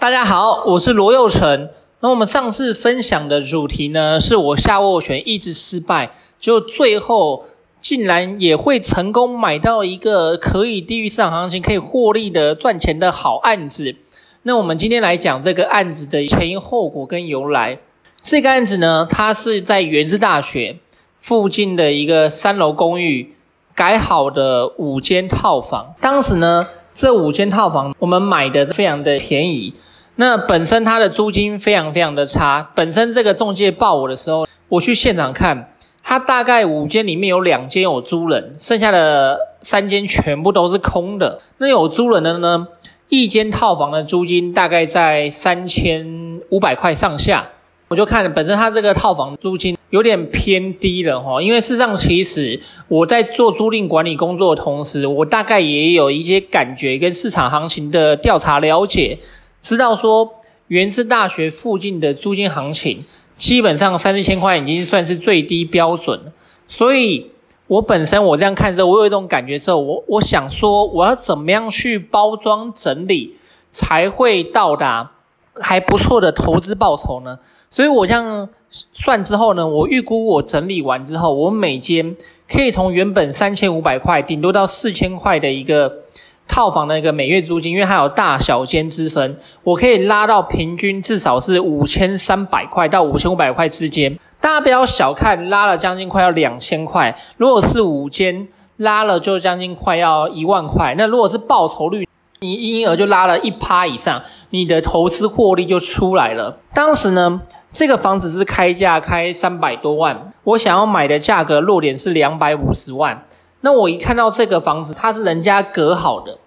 大家好，我是罗佑成。那我们上次分享的主题呢，是我下斡旋一直失败，就最后竟然也会成功买到一个可以低于市场行情、可以获利的赚钱的好案子。那我们今天来讲这个案子的前因后果跟由来。这个案子呢，它是在元智大学附近的一个三楼公寓改好的五间套房。当时呢，这五间套房我们买的非常的便宜。那本身它的租金非常非常的差。本身这个中介报我的时候，我去现场看，它大概五间里面有两间有租人，剩下的三间全部都是空的。那有租人的呢，一间套房的租金大概在三千五百块上下。我就看本身它这个套房租金有点偏低了哈，因为事实上其实我在做租赁管理工作的同时，我大概也有一些感觉跟市场行情的调查了解。知道说，元智大学附近的租金行情，基本上三四千块已经算是最低标准了。所以，我本身我这样看之后，我有一种感觉之后，我我想说，我要怎么样去包装整理，才会到达还不错的投资报酬呢？所以我这样算之后呢，我预估我整理完之后，我每间可以从原本三千五百块，顶多到四千块的一个。套房的一个每月租金，因为它有大小间之分，我可以拉到平均至少是五千三百块到五千五百块之间。大家不要小看，拉了将近快要两千块。如果是五间，拉了就将近快要一万块。那如果是报酬率，你因而就拉了一趴以上，你的投资获利就出来了。当时呢，这个房子是开价开三百多万，我想要买的价格落点是两百五十万。那我一看到这个房子，它是人家隔好的，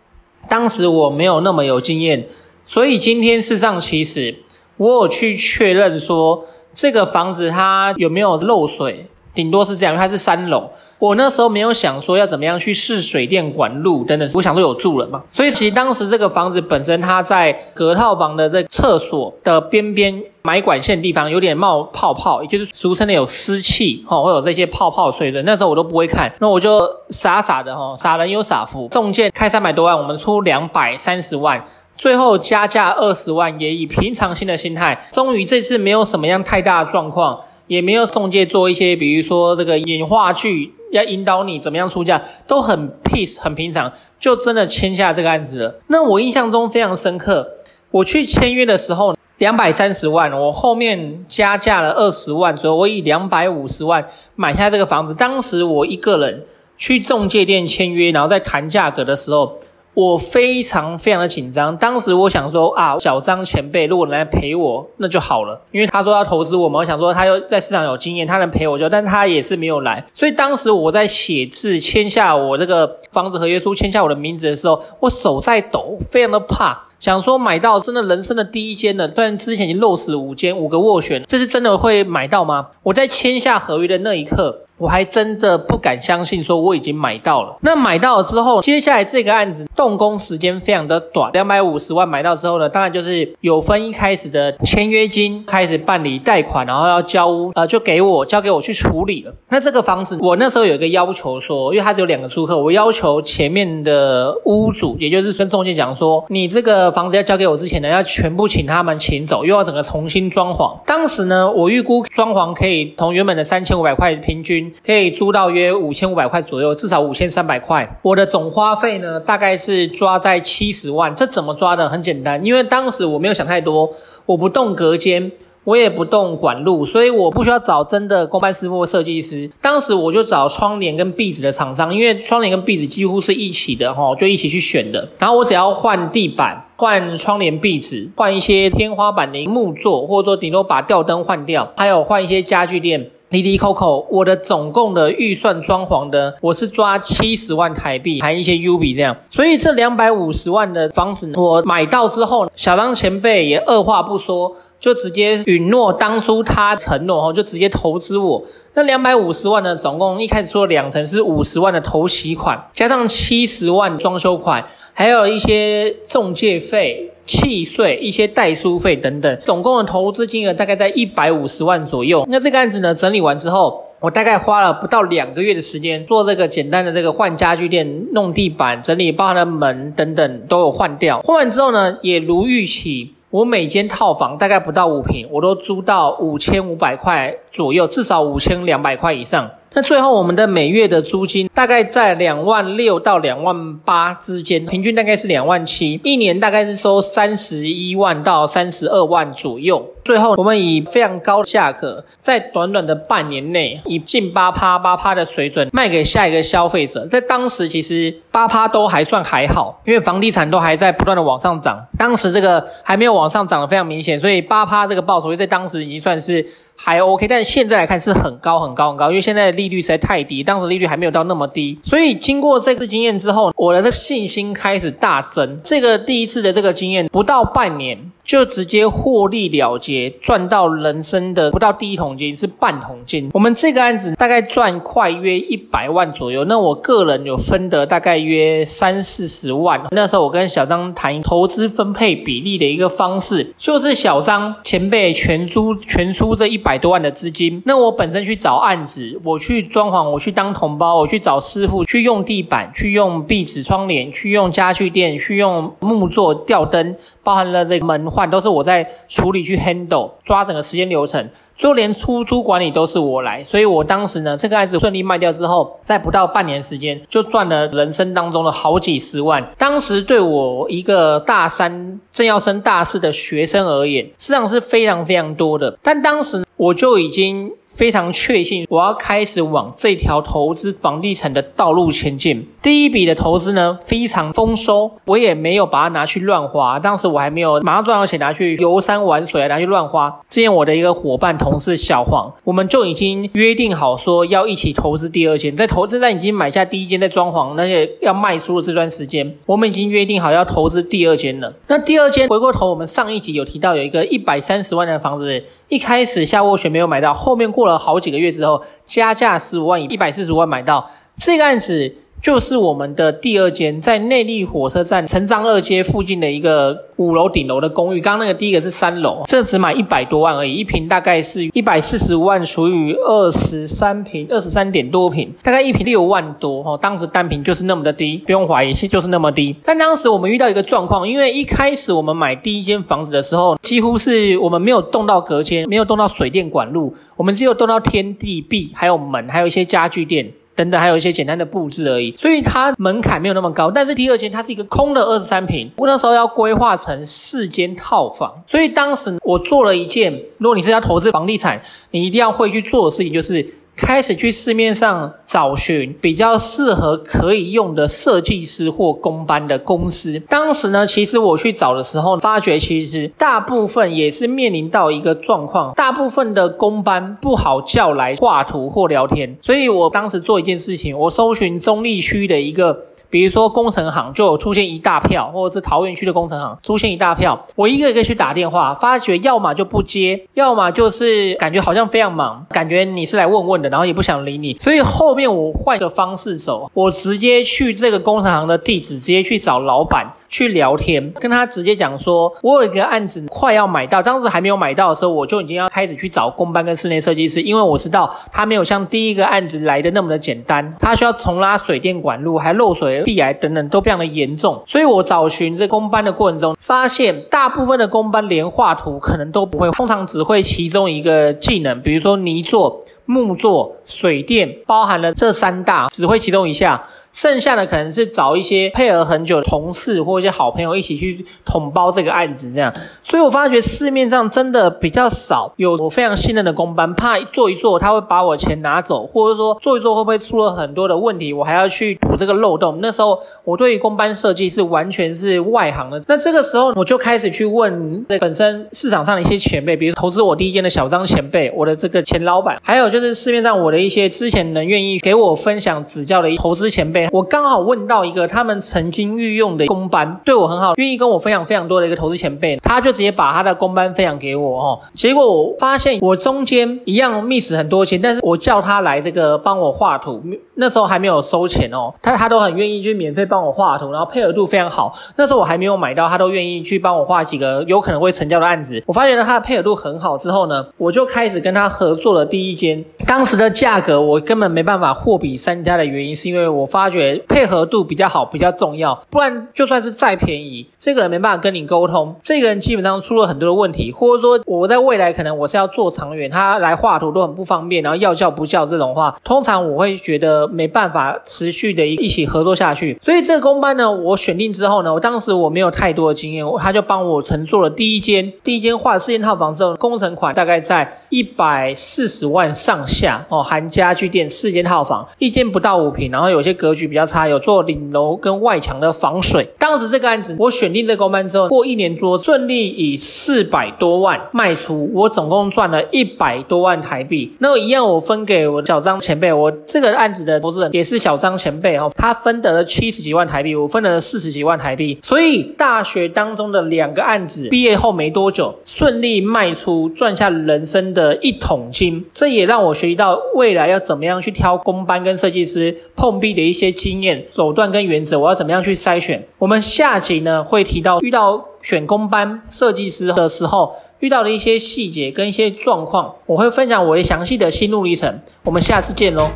当时我没有那么有经验，所以今天事实上其实我有去确认说这个房子它有没有漏水。顶多是这样，它是三楼。我那时候没有想说要怎么样去试水电管路等等，我想说有住人嘛。所以其实当时这个房子本身，它在隔套房的这厕所的边边埋管线地方有点冒泡泡，也就是俗称的有湿气，哈，会有这些泡泡水的。那时候我都不会看，那我就傻傻的哈，傻人有傻福，中介开三百多万，我们出两百三十万，最后加价二十万，也以平常心的心态，终于这次没有什么样太大的状况。也没有中介做一些，比如说这个演话剧要引导你怎么样出价，都很 peace 很平常，就真的签下这个案子了。那我印象中非常深刻，我去签约的时候两百三十万，我后面加价了二十万，所以我以两百五十万买下这个房子。当时我一个人去中介店签约，然后在谈价格的时候。我非常非常的紧张，当时我想说啊，小张前辈如果能来陪我，那就好了，因为他说要投资我嘛，我想说他又在市场有经验，他能陪我就，但他也是没有来，所以当时我在写字签下我这个房子合约书，签下我的名字的时候，我手在抖，非常的怕，想说买到真的人生的第一间了，虽然之前已经漏死五间，五个斡旋，这是真的会买到吗？我在签下合约的那一刻。我还真的不敢相信，说我已经买到了。那买到了之后，接下来这个案子动工时间非常的短，两百五十万买到之后呢，当然就是有分一开始的签约金，开始办理贷款，然后要交屋，呃，就给我交给我去处理了。那这个房子，我那时候有一个要求说，因为它只有两个租客，我要求前面的屋主，也就是跟中介讲说，你这个房子要交给我之前呢，要全部请他们请走，又要整个重新装潢。当时呢，我预估装潢可以从原本的三千五百块平均。可以租到约五千五百块左右，至少五千三百块。我的总花费呢，大概是抓在七十万。这怎么抓的？很简单，因为当时我没有想太多，我不动隔间，我也不动管路，所以我不需要找真的公办师傅或设计师。当时我就找窗帘跟壁纸的厂商，因为窗帘跟壁纸几乎是一起的哈，就一起去选的。然后我只要换地板、换窗帘、壁纸、换一些天花板的木座，或者说顶多把吊灯换掉，还有换一些家具垫。滴滴 Coco，，我的总共的预算装潢的，我是抓七十万台币，含一些 U 币这样。所以这两百五十万的房子，我买到之后，小张前辈也二话不说，就直接允诺当初他承诺，就直接投资我。那两百五十万呢，总共一开始说两层是五十万的头期款，加上七十万装修款，还有一些中介费。契税、一些代书费等等，总共的投资金额大概在一百五十万左右。那这个案子呢，整理完之后，我大概花了不到两个月的时间做这个简单的这个换家具店、弄地板、整理，包含了门等等都有换掉。换完之后呢，也如预期，我每间套房大概不到五平，我都租到五千五百块左右，至少五千两百块以上。那最后我们的每月的租金大概在两万六到两万八之间，平均大概是两万七，一年大概是收三十一万到三十二万左右。最后我们以非常高的价格，在短短的半年内，以近八趴八趴的水准卖给下一个消费者。在当时其实八趴都还算还好，因为房地产都还在不断的往上涨，当时这个还没有往上涨的非常明显，所以八趴这个报酬率在当时已经算是。还 OK，但现在来看是很高很高很高，因为现在的利率实在太低，当时利率还没有到那么低，所以经过这次经验之后，我的这个信心开始大增。这个第一次的这个经验不到半年。就直接获利了结，赚到人生的不到第一桶金，是半桶金。我们这个案子大概赚快约一百万左右，那我个人有分得大概约三四十万。那时候我跟小张谈投资分配比例的一个方式，就是小张前辈全租全出这一百多万的资金，那我本身去找案子，我去装潢，我去当同胞，我去找师傅，去用地板，去用壁纸窗帘，去用家具店，去用木作吊灯，包含了这个门。都是我在处理去 handle 抓整个时间流程，就连出租管理都是我来，所以我当时呢，这个案子顺利卖掉之后，在不到半年时间就赚了人生当中的好几十万。当时对我一个大三正要升大四的学生而言，实际上是非常非常多的，但当时我就已经。非常确信，我要开始往这条投资房地产的道路前进。第一笔的投资呢，非常丰收，我也没有把它拿去乱花。当时我还没有马上赚到钱拿去游山玩水，拿去乱花。之前我的一个伙伴同事小黄，我们就已经约定好说要一起投资第二间。在投资站已经买下第一间，在装潢，那些要卖出的这段时间，我们已经约定好要投资第二间了。那第二间回过头，我们上一集有提到有一个一百三十万的房子。一开始夏沃雪没有买到，后面过过了好几个月之后，加价十五万，以一百四十万买到这个案子。就是我们的第二间，在内坜火车站成章二街附近的一个五楼顶楼的公寓。刚刚那个第一个是三楼，这只买一百多万而已，一坪大概是一百四十五万除以二十三坪，二十三点多坪，大概一坪六万多哈。当时单坪就是那么的低，不用怀疑，就是那么低。但当时我们遇到一个状况，因为一开始我们买第一间房子的时候，几乎是我们没有动到隔间，没有动到水电管路，我们只有动到天地壁，还有门，还有一些家具店。等等，还有一些简单的布置而已，所以它门槛没有那么高。但是第二间它是一个空的二十三平，我那时候要规划成四间套房，所以当时我做了一件，如果你是要投资房地产，你一定要会去做的事情，就是。开始去市面上找寻比较适合可以用的设计师或工班的公司。当时呢，其实我去找的时候，发觉其实大部分也是面临到一个状况，大部分的工班不好叫来画图或聊天。所以我当时做一件事情，我搜寻中坜区的一个。比如说工程行就有出现一大票，或者是桃园区的工程行出现一大票，我一个一个去打电话，发觉要么就不接，要么就是感觉好像非常忙，感觉你是来问问的，然后也不想理你，所以后面我换个方式走，我直接去这个工程行的地址，直接去找老板。去聊天，跟他直接讲说，我有一个案子快要买到，当时还没有买到的时候，我就已经要开始去找工班跟室内设计师，因为我知道他没有像第一个案子来的那么的简单，他需要重拉水电管路，还漏水、壁癌等等都非常的严重，所以我找寻这工班的过程中，发现大部分的工班连画图可能都不会，通常只会其中一个技能，比如说泥作、木作、水电，包含了这三大，只会其中一项。剩下的可能是找一些配合很久的同事或一些好朋友一起去统包这个案子，这样。所以我发觉市面上真的比较少有我非常信任的工班，怕做一做他会把我钱拿走，或者说做一做会不会出了很多的问题，我还要去补这个漏洞。那时候我对于工班设计是完全是外行的。那这个时候我就开始去问本身市场上的一些前辈，比如投资我第一间的小张前辈，我的这个前老板，还有就是市面上我的一些之前能愿意给我分享指教的投资前辈。我刚好问到一个他们曾经御用的工班，对我很好，愿意跟我分享非常多的一个投资前辈，他就直接把他的工班分享给我哦。结果我发现我中间一样 miss 很多钱，但是我叫他来这个帮我画图，那时候还没有收钱哦，他他都很愿意去免费帮我画图，然后配合度非常好。那时候我还没有买到，他都愿意去帮我画几个有可能会成交的案子。我发现了他的配合度很好之后呢，我就开始跟他合作了第一间。当时的价格我根本没办法货比三家的原因，是因为我发觉配合度比较好比较重要，不然就算是再便宜，这个人没办法跟你沟通，这个人基本上出了很多的问题，或者说我在未来可能我是要做长远，他来画图都很不方便，然后要叫不叫这种话，通常我会觉得没办法持续的一起合作下去。所以这个工班呢，我选定之后呢，我当时我没有太多的经验，他就帮我承做了第一间，第一间画四间套房之后，工程款大概在一百四十万上下哦，含家具店四间套房，一间不到五平，然后有些格局比较差，有做顶楼跟外墙的防水。当时这个案子我选定这个工班之后，过一年多顺利以四百多万卖出，我总共赚了一百多万台币。那一样我分给我小张前辈，我这个案子的投资人也是小张前辈哦，他分得了七十几万台币，我分得了四十几万台币。所以大学当中的两个案子毕业后没多久顺利卖出，赚下人生的一桶金。这也让我学习到未来要怎么样去挑工班跟设计师碰壁的一些经验、手段跟原则，我要怎么样去筛选。我们下集呢会提到遇到选工班设计师的时候遇到的一些细节跟一些状况，我会分享我的详细的心路历程。我们下次见喽。